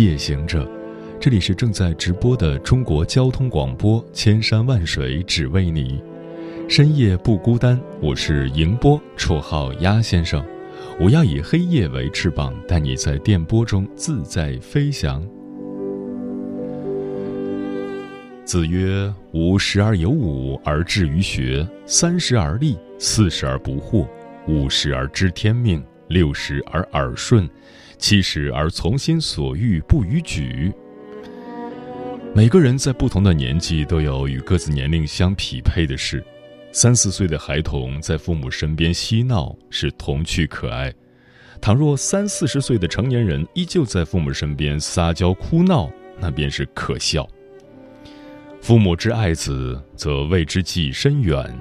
夜行者，这里是正在直播的中国交通广播，千山万水只为你，深夜不孤单。我是迎波，绰号鸭先生。我要以黑夜为翅膀，带你在电波中自在飞翔。子曰：“吾十而有五而志于学，三十而立，四十而不惑，五十而知天命，六十而耳顺。”七十而从心所欲不逾矩。每个人在不同的年纪都有与各自年龄相匹配的事。三四岁的孩童在父母身边嬉闹是童趣可爱，倘若三四十岁的成年人依旧在父母身边撒娇哭闹，那便是可笑。父母之爱子，则为之计深远。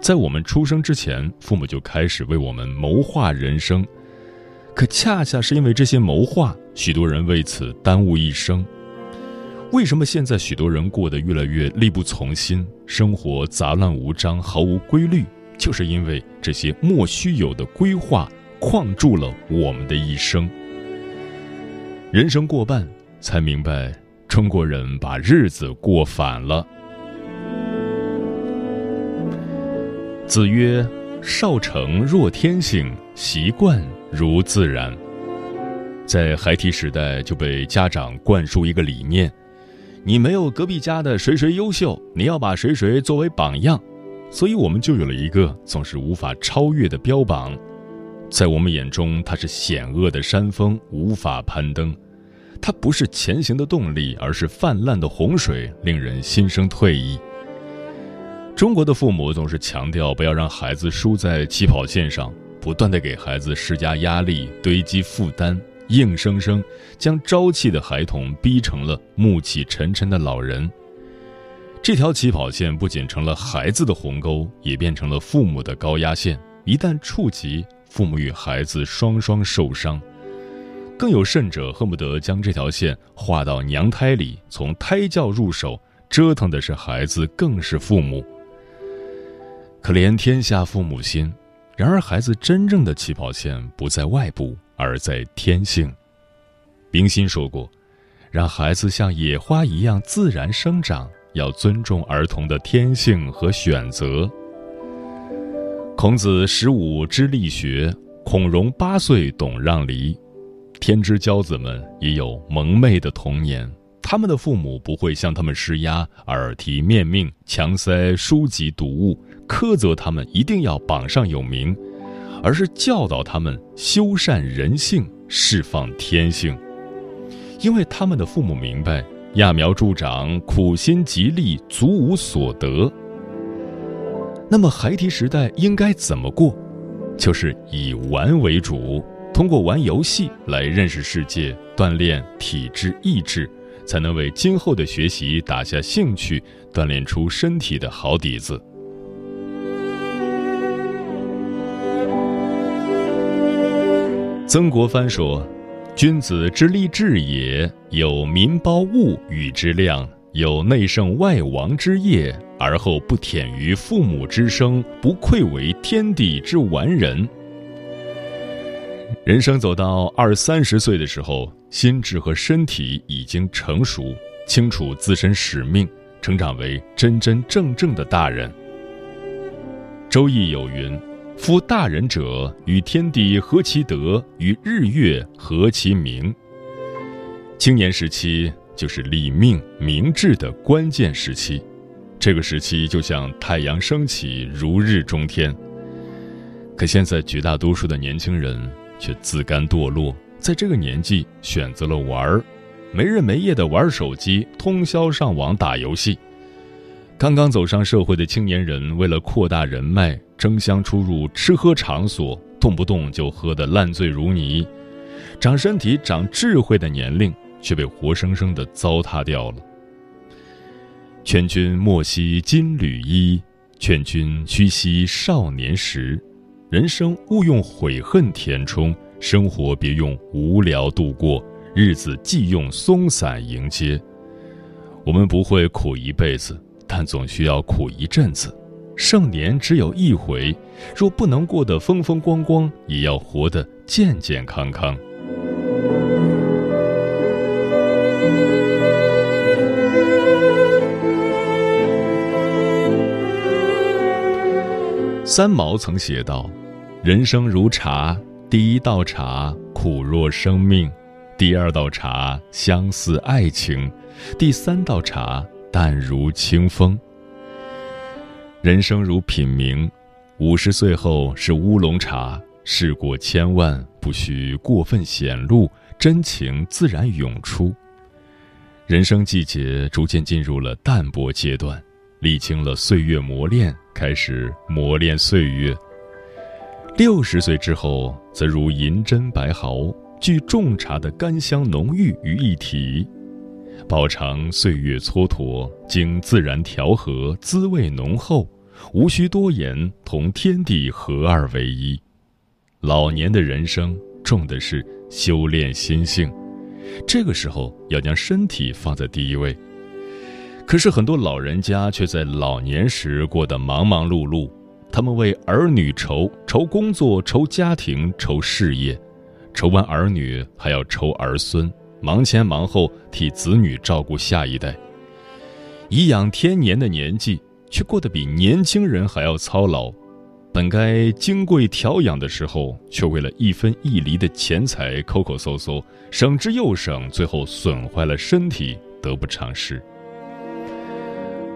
在我们出生之前，父母就开始为我们谋划人生。可恰恰是因为这些谋划，许多人为此耽误一生。为什么现在许多人过得越来越力不从心，生活杂乱无章，毫无规律？就是因为这些莫须有的规划框住了我们的一生。人生过半，才明白中国人把日子过反了。子曰：“少成若天性，习惯。”如自然，在孩提时代就被家长灌输一个理念：你没有隔壁家的谁谁优秀，你要把谁谁作为榜样。所以，我们就有了一个总是无法超越的标榜，在我们眼中，它是险恶的山峰，无法攀登；它不是前行的动力，而是泛滥的洪水，令人心生退意。中国的父母总是强调不要让孩子输在起跑线上。不断的给孩子施加压力，堆积负担，硬生生将朝气的孩童逼成了暮气沉沉的老人。这条起跑线不仅成了孩子的鸿沟，也变成了父母的高压线。一旦触及，父母与孩子双双受伤。更有甚者，恨不得将这条线画到娘胎里，从胎教入手，折腾的是孩子，更是父母。可怜天下父母心。然而，孩子真正的起跑线不在外部，而在天性。冰心说过：“让孩子像野花一样自然生长，要尊重儿童的天性和选择。”孔子十五知力学，孔融八岁懂让梨。天之骄子们也有蒙昧的童年，他们的父母不会向他们施压、耳提面命、强塞书籍读物。苛责他们一定要榜上有名，而是教导他们修善人性，释放天性。因为他们的父母明白，揠苗助长、苦心极力足无所得。那么孩提时代应该怎么过？就是以玩为主，通过玩游戏来认识世界，锻炼体质意志，才能为今后的学习打下兴趣，锻炼出身体的好底子。曾国藩说：“君子之立志也，有民胞物与之量，有内圣外王之业，而后不忝于父母之生，不愧为天地之完人。”人生走到二三十岁的时候，心智和身体已经成熟，清楚自身使命，成长为真真正正的大人。《周易》有云。夫大人者，与天地合其德，与日月合其明。青年时期就是立命明志的关键时期，这个时期就像太阳升起，如日中天。可现在绝大多数的年轻人却自甘堕落，在这个年纪选择了玩儿，没日没夜的玩手机，通宵上网打游戏。刚刚走上社会的青年人，为了扩大人脉，争相出入吃喝场所，动不动就喝得烂醉如泥，长身体、长智慧的年龄却被活生生的糟蹋掉了。劝君莫惜金缕衣，劝君须惜少年时。人生勿用悔恨填充，生活别用无聊度过，日子既用松散迎接。我们不会苦一辈子。但总需要苦一阵子，盛年只有一回，若不能过得风风光光，也要活得健健康康。三毛曾写道：“人生如茶，第一道茶苦若生命，第二道茶相似爱情，第三道茶。”淡如清风。人生如品茗，五十岁后是乌龙茶。事过千万，不需过分显露，真情自然涌出。人生季节逐渐进入了淡泊阶段，历经了岁月磨练，开始磨练岁月。六十岁之后，则如银针白毫，聚种茶的甘香浓郁于一体。饱尝岁月蹉跎，经自然调和，滋味浓厚，无需多言，同天地合二为一。老年的人生重的是修炼心性，这个时候要将身体放在第一位。可是很多老人家却在老年时过得忙忙碌碌，他们为儿女愁，愁工作，愁家庭，愁事业，愁完儿女还要愁儿孙。忙前忙后替子女照顾下一代，颐养天年的年纪，却过得比年轻人还要操劳。本该金贵调养的时候，却为了一分一厘的钱财抠抠搜搜，省之又省，最后损坏了身体，得不偿失。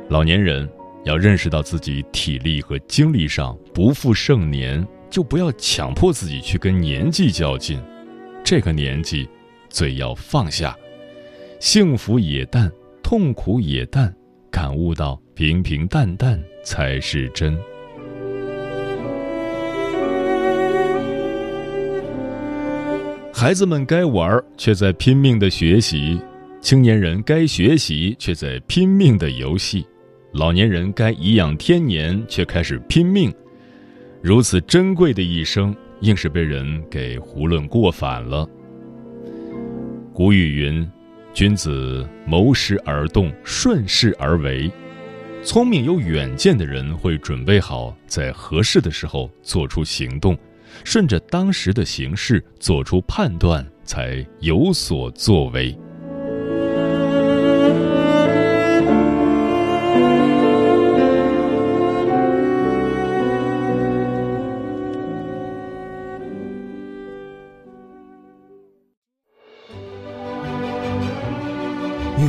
老年人要认识到自己体力和精力上不复盛年，就不要强迫自己去跟年纪较劲。这个年纪。最要放下，幸福也淡，痛苦也淡，感悟到平平淡淡才是真。孩子们该玩，却在拼命的学习；青年人该学习，却在拼命的游戏；老年人该颐养天年，却开始拼命。如此珍贵的一生，硬是被人给囫囵过反了。古语云：“君子谋时而动，顺势而为。”聪明有远见的人会准备好在合适的时候做出行动，顺着当时的形势做出判断，才有所作为。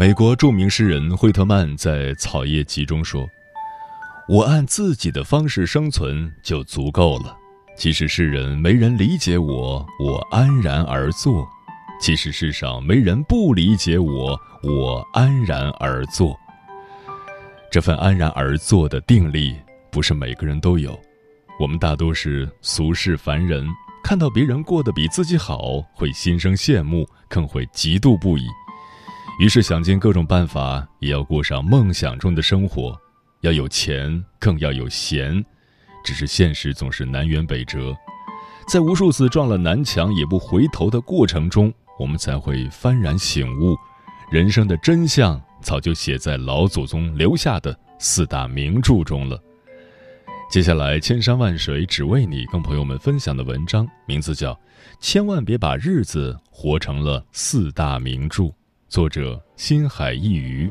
美国著名诗人惠特曼在《草叶集》中说：“我按自己的方式生存就足够了，即使世人没人理解我，我安然而坐；即使世上没人不理解我，我安然而坐。”这份安然而坐的定力，不是每个人都有。我们大多是俗世凡人，看到别人过得比自己好，会心生羡慕，更会嫉妒不已。于是想尽各种办法，也要过上梦想中的生活，要有钱，更要有闲。只是现实总是南辕北辙，在无数次撞了南墙也不回头的过程中，我们才会幡然醒悟，人生的真相早就写在老祖宗留下的四大名著中了。接下来，千山万水只为你，跟朋友们分享的文章名字叫《千万别把日子活成了四大名著》，作者心海一鱼。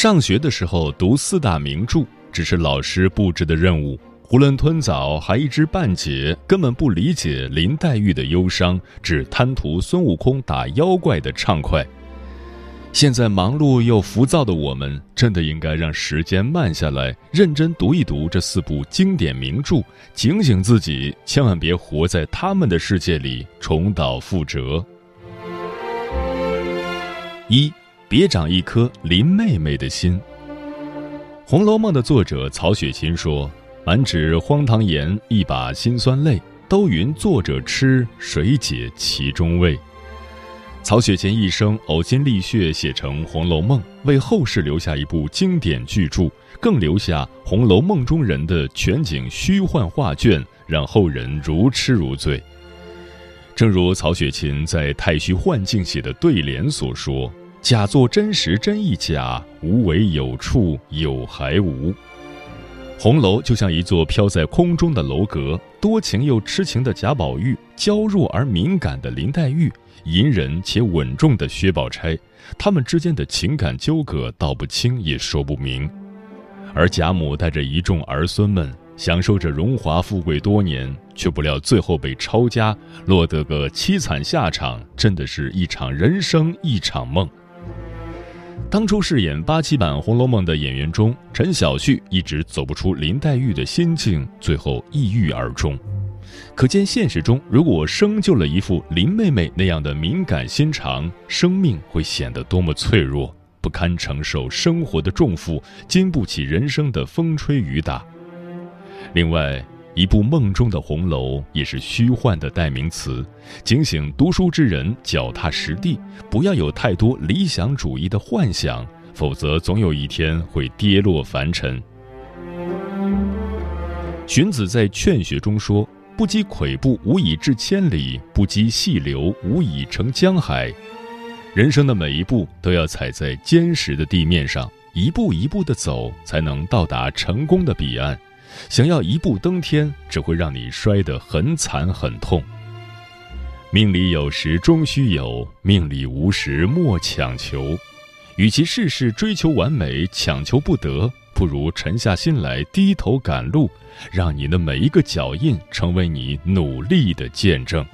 上学的时候读四大名著，只是老师布置的任务，囫囵吞枣还一知半解，根本不理解林黛玉的忧伤，只贪图孙悟空打妖怪的畅快。现在忙碌又浮躁的我们，真的应该让时间慢下来，认真读一读这四部经典名著，警醒自己，千万别活在他们的世界里重蹈覆辙。一。别长一颗林妹妹的心。《红楼梦》的作者曹雪芹说：“满纸荒唐言，一把辛酸泪，都云作者痴，谁解其中味？”曹雪芹一生呕心沥血写成《红楼梦》，为后世留下一部经典巨著，更留下《红楼梦》中人的全景虚幻画卷，让后人如痴如醉。正如曹雪芹在《太虚幻境》写的对联所说。假作真时真亦假，无为有处有还无。红楼就像一座飘在空中的楼阁，多情又痴情的贾宝玉，娇弱而敏感的林黛玉，隐忍且稳重的薛宝钗，他们之间的情感纠葛道不清也说不明。而贾母带着一众儿孙们，享受着荣华富贵多年，却不料最后被抄家，落得个凄惨下场，真的是一场人生一场梦。当初饰演八七版《红楼梦》的演员中，陈晓旭一直走不出林黛玉的心境，最后抑郁而终。可见现实中，如果生就了一副林妹妹那样的敏感心肠，生命会显得多么脆弱，不堪承受生活的重负，经不起人生的风吹雨打。另外，一部梦中的红楼也是虚幻的代名词，警醒读书之人脚踏实地，不要有太多理想主义的幻想，否则总有一天会跌落凡尘。荀子在《劝学》中说：“不积跬步，无以至千里；不积细流，无以成江海。”人生的每一步都要踩在坚实的地面上，一步一步的走，才能到达成功的彼岸。想要一步登天，只会让你摔得很惨很痛。命里有时终须有，命里无时莫强求。与其事事追求完美，强求不得，不如沉下心来，低头赶路，让你的每一个脚印成为你努力的见证。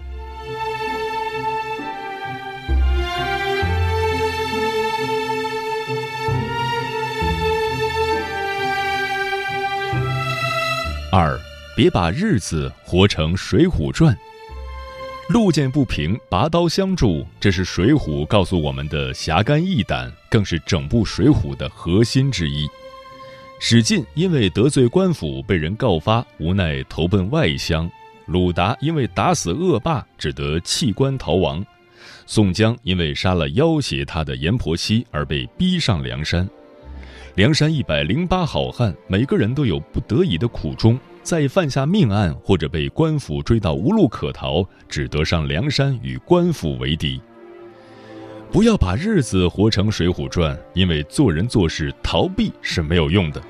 二，别把日子活成《水浒传》。路见不平，拔刀相助，这是《水浒》告诉我们的侠肝义胆，更是整部《水浒》的核心之一。史进因为得罪官府被人告发，无奈投奔外乡；鲁达因为打死恶霸，只得弃官逃亡；宋江因为杀了要挟他的阎婆惜而被逼上梁山。梁山一百零八好汉，每个人都有不得已的苦衷，在犯下命案或者被官府追到无路可逃，只得上梁山与官府为敌。不要把日子活成《水浒传》，因为做人做事逃避是没有用的。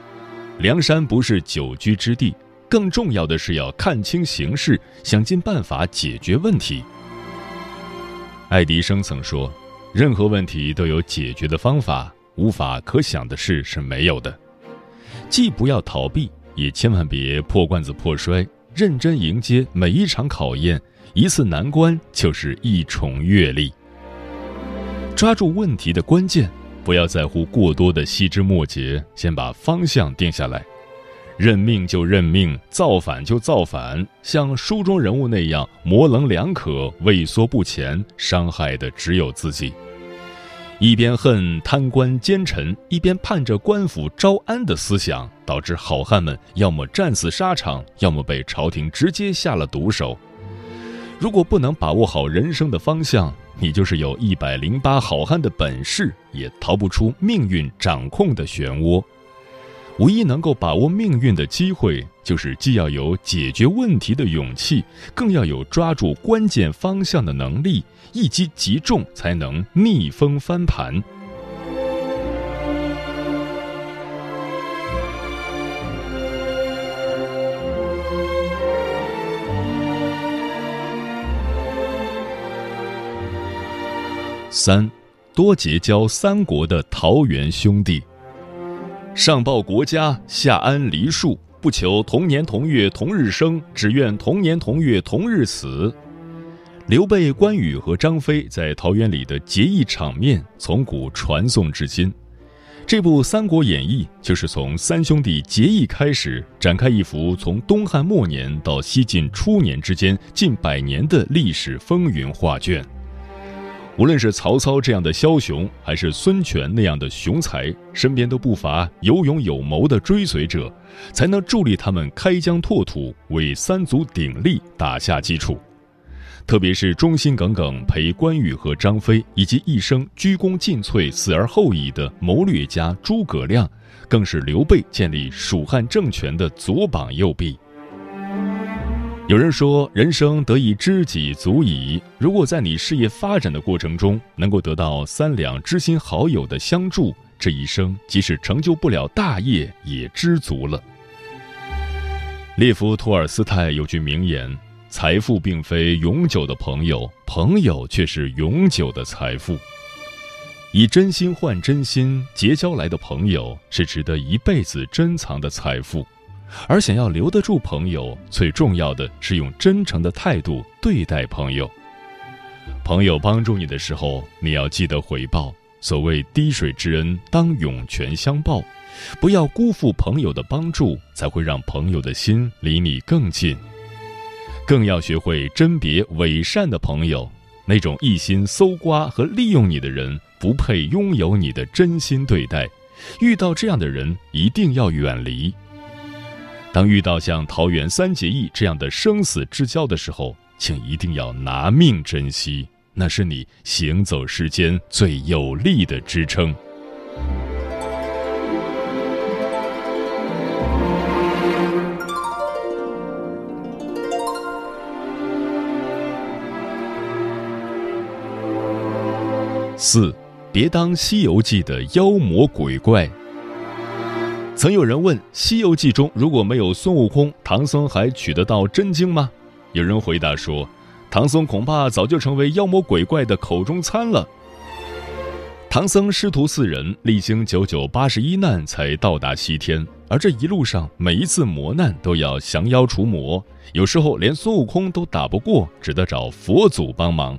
梁山不是久居之地，更重要的是要看清形势，想尽办法解决问题。爱迪生曾说：“任何问题都有解决的方法。”无法可想的事是没有的，既不要逃避，也千万别破罐子破摔，认真迎接每一场考验。一次难关就是一重阅历。抓住问题的关键，不要在乎过多的细枝末节，先把方向定下来。认命就认命，造反就造反，像书中人物那样模棱两可、畏缩不前，伤害的只有自己。一边恨贪官奸臣，一边盼着官府招安的思想，导致好汉们要么战死沙场，要么被朝廷直接下了毒手。如果不能把握好人生的方向，你就是有一百零八好汉的本事，也逃不出命运掌控的漩涡。唯一能够把握命运的机会，就是既要有解决问题的勇气，更要有抓住关键方向的能力，一击即中，才能逆风翻盘。三，多结交三国的桃园兄弟。上报国家，下安黎庶，不求同年同月同日生，只愿同年同月同日死。刘备、关羽和张飞在桃园里的结义场面，从古传颂至今。这部《三国演义》就是从三兄弟结义开始，展开一幅从东汉末年到西晋初年之间近百年的历史风云画卷。无论是曹操这样的枭雄，还是孙权那样的雄才，身边都不乏有勇有谋的追随者，才能助力他们开疆拓土，为三足鼎立打下基础。特别是忠心耿耿陪关羽和张飞，以及一生鞠躬尽瘁、死而后已的谋略家诸葛亮，更是刘备建立蜀汉政权的左膀右臂。有人说，人生得一知己足矣。如果在你事业发展的过程中，能够得到三两知心好友的相助，这一生即使成就不了大业，也知足了。列夫·托尔斯泰有句名言：“财富并非永久的朋友，朋友却是永久的财富。”以真心换真心结交来的朋友，是值得一辈子珍藏的财富。而想要留得住朋友，最重要的是用真诚的态度对待朋友。朋友帮助你的时候，你要记得回报。所谓滴水之恩，当涌泉相报，不要辜负朋友的帮助，才会让朋友的心离你更近。更要学会甄别伪善的朋友，那种一心搜刮和利用你的人，不配拥有你的真心对待。遇到这样的人，一定要远离。当遇到像桃园三结义这样的生死之交的时候，请一定要拿命珍惜，那是你行走世间最有力的支撑。四，别当《西游记》的妖魔鬼怪。曾有人问：《西游记》中如果没有孙悟空，唐僧还取得到真经吗？有人回答说：“唐僧恐怕早就成为妖魔鬼怪的口中餐了。”唐僧师徒四人历经九九八十一难才到达西天，而这一路上每一次磨难都要降妖除魔，有时候连孙悟空都打不过，只得找佛祖帮忙。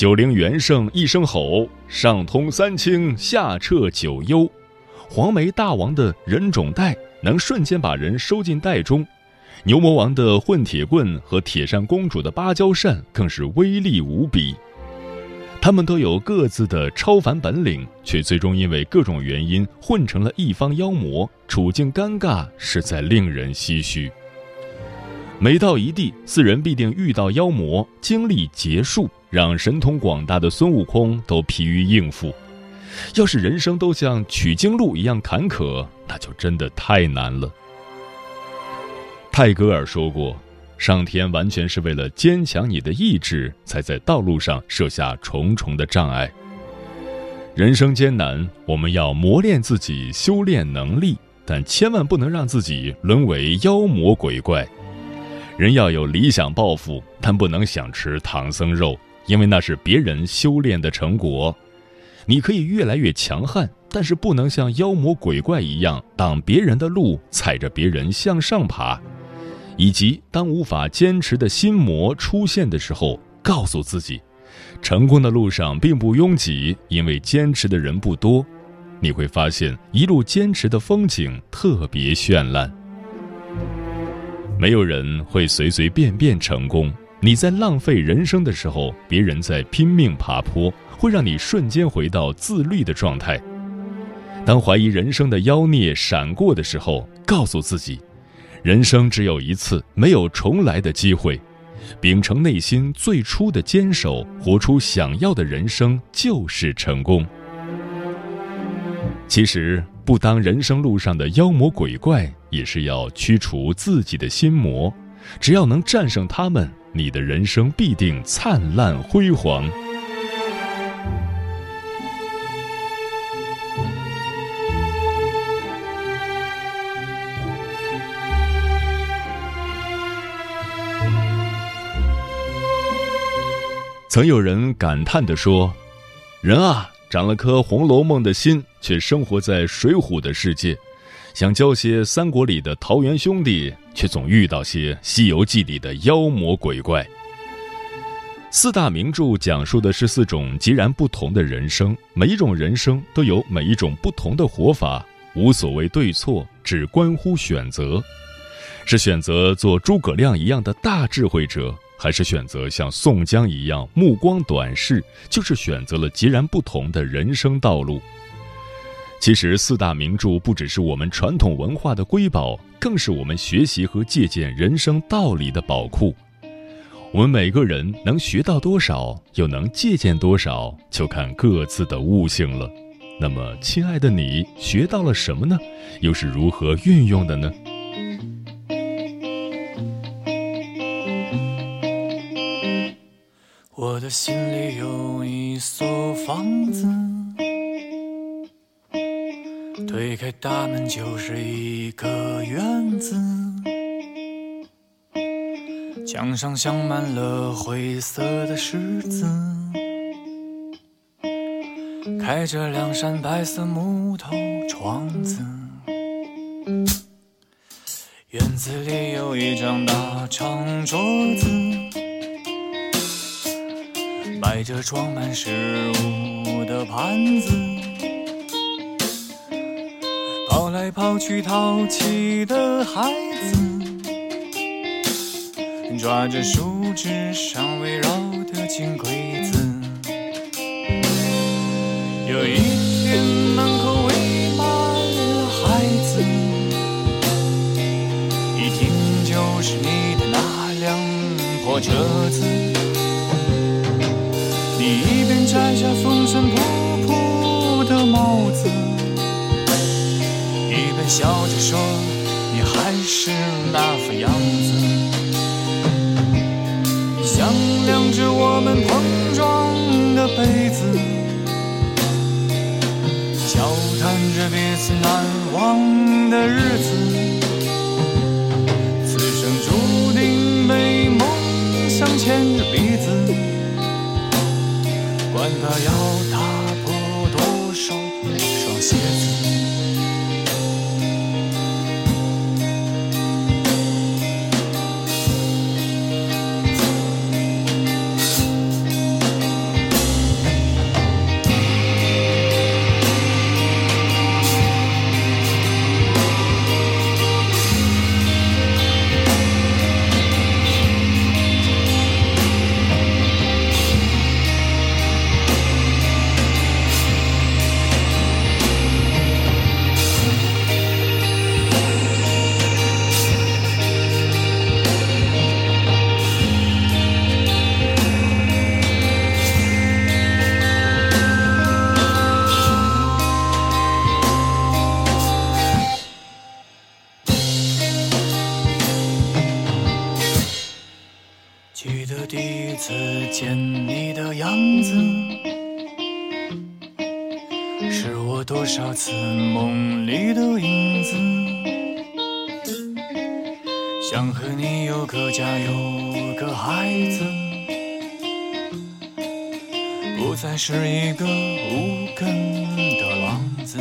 九灵元圣一声吼：“上通三清，下彻九幽。”黄眉大王的人种袋能瞬间把人收进袋中，牛魔王的混铁棍和铁扇公主的芭蕉扇更是威力无比。他们都有各自的超凡本领，却最终因为各种原因混成了一方妖魔，处境尴尬，实在令人唏嘘。每到一地，四人必定遇到妖魔，经历劫数，让神通广大的孙悟空都疲于应付。要是人生都像取经路一样坎坷，那就真的太难了。泰戈尔说过：“上天完全是为了坚强你的意志，才在道路上设下重重的障碍。”人生艰难，我们要磨练自己，修炼能力，但千万不能让自己沦为妖魔鬼怪。人要有理想抱负，但不能想吃唐僧肉，因为那是别人修炼的成果。你可以越来越强悍，但是不能像妖魔鬼怪一样挡别人的路，踩着别人向上爬。以及当无法坚持的心魔出现的时候，告诉自己，成功的路上并不拥挤，因为坚持的人不多。你会发现，一路坚持的风景特别绚烂。没有人会随随便便成功。你在浪费人生的时候，别人在拼命爬坡，会让你瞬间回到自律的状态。当怀疑人生的妖孽闪过的时候，告诉自己，人生只有一次，没有重来的机会。秉承内心最初的坚守，活出想要的人生，就是成功。其实，不当人生路上的妖魔鬼怪，也是要驱除自己的心魔。只要能战胜他们，你的人生必定灿烂辉煌。曾有人感叹地说：“人啊，长了颗《红楼梦》的心，却生活在《水浒》的世界；想交些三国里的桃园兄弟，却总遇到些《西游记》里的妖魔鬼怪。”四大名著讲述的是四种截然不同的人生，每一种人生都有每一种不同的活法，无所谓对错，只关乎选择：是选择做诸葛亮一样的大智慧者。还是选择像宋江一样目光短视，就是选择了截然不同的人生道路。其实四大名著不只是我们传统文化的瑰宝，更是我们学习和借鉴人生道理的宝库。我们每个人能学到多少，又能借鉴多少，就看各自的悟性了。那么，亲爱的你，学到了什么呢？又是如何运用的呢？心里有一所房子，推开大门就是一个院子，墙上镶满了灰色的石子，开着两扇白色木头窗子，院子里有一张大长桌子。摆着装满食物的盘子，跑来跑去淘气的孩子，抓着树枝上围绕的金龟子。有一天门口围满了孩子，一听就是你的那辆破车子。摘下风尘仆仆的帽子，一边笑着说：“你还是那副样子。”想量着我们碰撞的杯子，交谈着彼此难忘的日子，要打破多少少次梦里的影子，想和你有个家，有个孩子，不再是一个无根的浪子。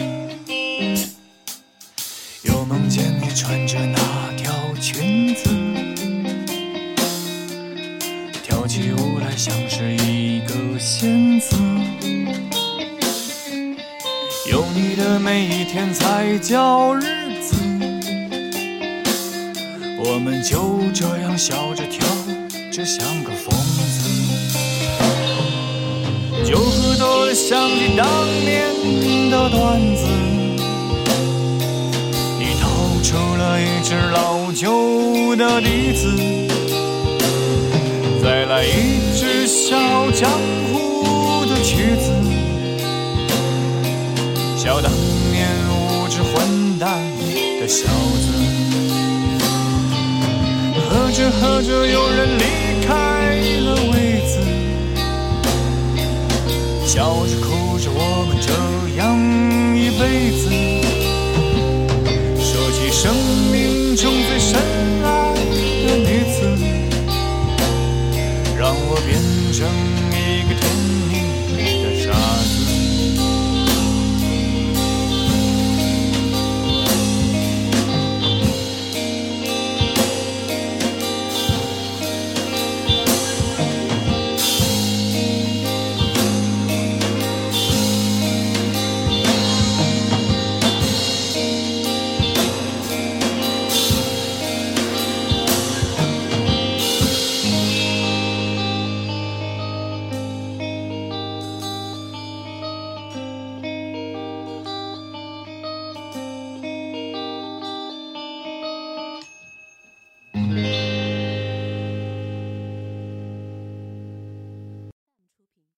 又梦见你穿着那条裙子，跳起舞来像是一个。仙每一天才叫日子。我们就这样笑着跳着，像个疯子。酒喝多了，想起当年的段子。你掏出了一只老旧的笛子，再来一支笑傲江湖的曲子。笑当年无知混蛋的小子，喝着喝着，有人离开了位子，笑着哭着，我们这样一辈子。